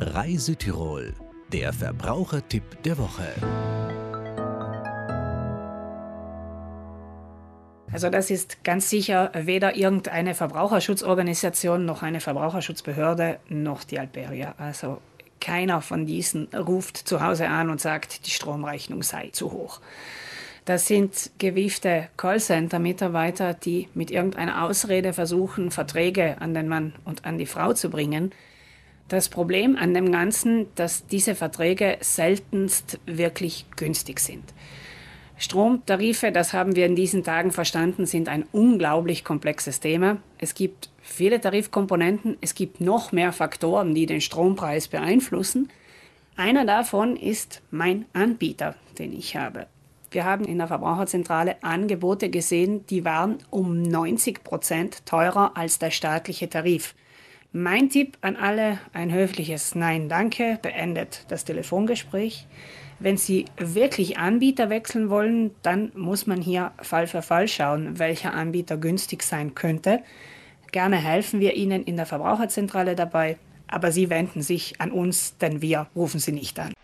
Rai Südtirol, der Verbrauchertipp der Woche. Also das ist ganz sicher weder irgendeine Verbraucherschutzorganisation noch eine Verbraucherschutzbehörde noch die Alperia. Also keiner von diesen ruft zu Hause an und sagt, die Stromrechnung sei zu hoch. Das sind gewiefte Callcenter-Mitarbeiter, die mit irgendeiner Ausrede versuchen, Verträge an den Mann und an die Frau zu bringen. Das Problem an dem Ganzen, dass diese Verträge seltenst wirklich günstig sind. Stromtarife, das haben wir in diesen Tagen verstanden, sind ein unglaublich komplexes Thema. Es gibt viele Tarifkomponenten, es gibt noch mehr Faktoren, die den Strompreis beeinflussen. Einer davon ist mein Anbieter, den ich habe. Wir haben in der Verbraucherzentrale Angebote gesehen, die waren um 90 Prozent teurer als der staatliche Tarif. Mein Tipp an alle, ein höfliches Nein, danke, beendet das Telefongespräch. Wenn Sie wirklich Anbieter wechseln wollen, dann muss man hier Fall für Fall schauen, welcher Anbieter günstig sein könnte. Gerne helfen wir Ihnen in der Verbraucherzentrale dabei, aber Sie wenden sich an uns, denn wir rufen Sie nicht an.